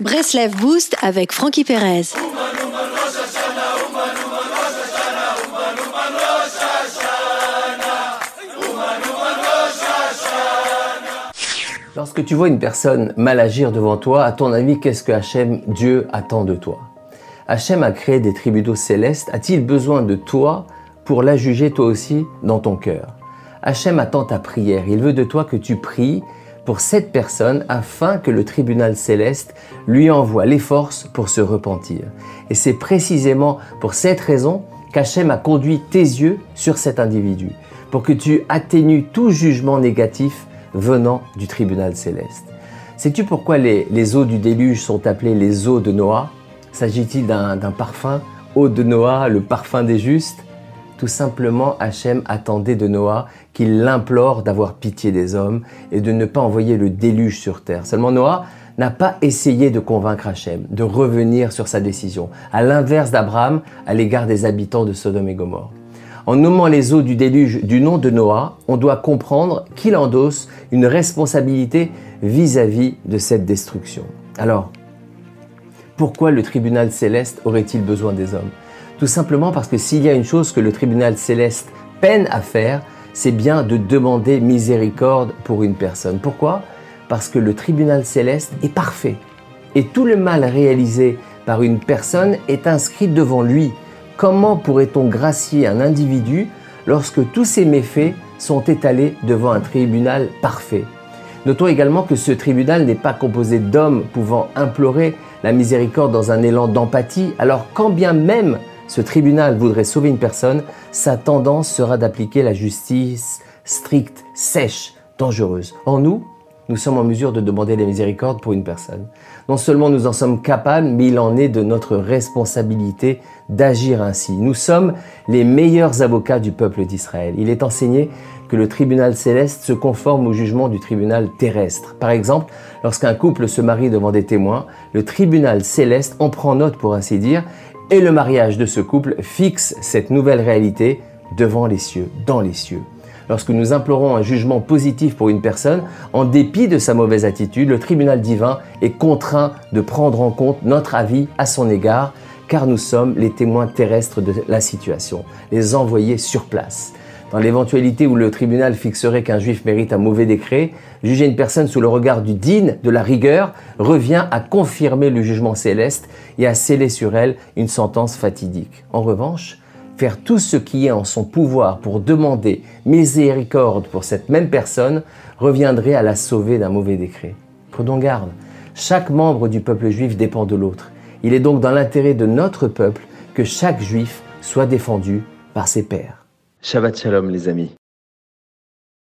Breslev Boost avec Frankie Perez. Lorsque tu vois une personne mal agir devant toi, à ton avis, qu'est-ce que Hachem, Dieu, attend de toi? Hachem a créé des tribunaux célestes. A-t-il besoin de toi pour la juger toi aussi dans ton cœur? Hachem attend ta prière. Il veut de toi que tu pries pour cette personne afin que le tribunal céleste lui envoie les forces pour se repentir. Et c'est précisément pour cette raison qu'Hachem a conduit tes yeux sur cet individu, pour que tu atténues tout jugement négatif venant du tribunal céleste. Sais-tu pourquoi les, eaux du déluge sont appelées les eaux de Noah? S'agit-il d'un parfum? Eau de Noah, le parfum des justes? Tout simplement, Hachem attendait de Noah qu'il l'implore d'avoir pitié des hommes et de ne pas envoyer le déluge sur terre. Seulement Noah n'a pas essayé de convaincre Hachem de revenir sur sa décision, à l'inverse d'Abraham à l'égard des habitants de Sodome et Gomorre. En nommant les eaux du déluge du nom de Noah, on doit comprendre qu'il endosse une responsabilité vis-à-vis de cette destruction. Alors, pourquoi le tribunal céleste aurait-il besoin des hommes? Tout simplement parce que s'il y a une chose que le tribunal céleste peine à faire, c'est bien de demander miséricorde pour une personne. Pourquoi? Parce que le tribunal céleste est parfait. Et tout le mal réalisé par une personne est inscrit devant lui. Comment pourrait-on gracier un individu lorsque tous ses méfaits sont étalés devant un tribunal parfait? Notons également que ce tribunal n'est pas composé d'hommes pouvant implorer la miséricorde dans un élan d'empathie, alors quand bien même ce tribunal voudrait sauver une personne, sa tendance sera d'appliquer la justice stricte, sèche, dangereuse. En nous, nous sommes en mesure de demander la miséricorde pour une personne. Non seulement nous en sommes capables, mais il en est de notre responsabilité d'agir ainsi. Nous sommes les meilleurs avocats du peuple d'Israël. Il est enseigné que le tribunal céleste se conforme au jugement du tribunal terrestre. Par exemple, lorsqu'un couple se marie devant des témoins, le tribunal céleste en prend note pour ainsi dire, et le mariage de ce couple fixe cette nouvelle réalité devant les cieux, dans les cieux. Lorsque nous implorons un jugement positif pour une personne, en dépit de sa mauvaise attitude, le tribunal divin est contraint de prendre en compte notre avis à son égard, car nous sommes les témoins terrestres de la situation, les envoyés sur place. Dans l'éventualité où le tribunal fixerait qu'un juif mérite un mauvais décret, juger une personne sous le regard du digne, de la rigueur, revient à confirmer le jugement céleste et à sceller sur elle une sentence fatidique. En revanche, faire tout ce qui est en son pouvoir pour demander miséricorde pour cette même personne reviendrait à la sauver d'un mauvais décret. Prenons garde, chaque membre du peuple juif dépend de l'autre. Il est donc dans l'intérêt de notre peuple que chaque juif soit défendu par ses pairs. Shabbat Shalom les amis.